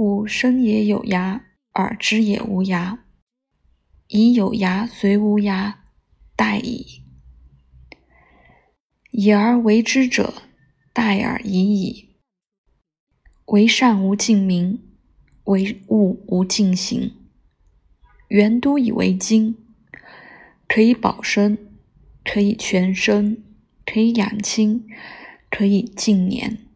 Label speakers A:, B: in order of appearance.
A: 吾生也有涯，而知也无涯。以有涯随无涯，殆矣。以而为之者，殆而已矣。为善无尽名，为物无尽形。元都以为精，可以保身，可以全身，可以养亲，可以尽年。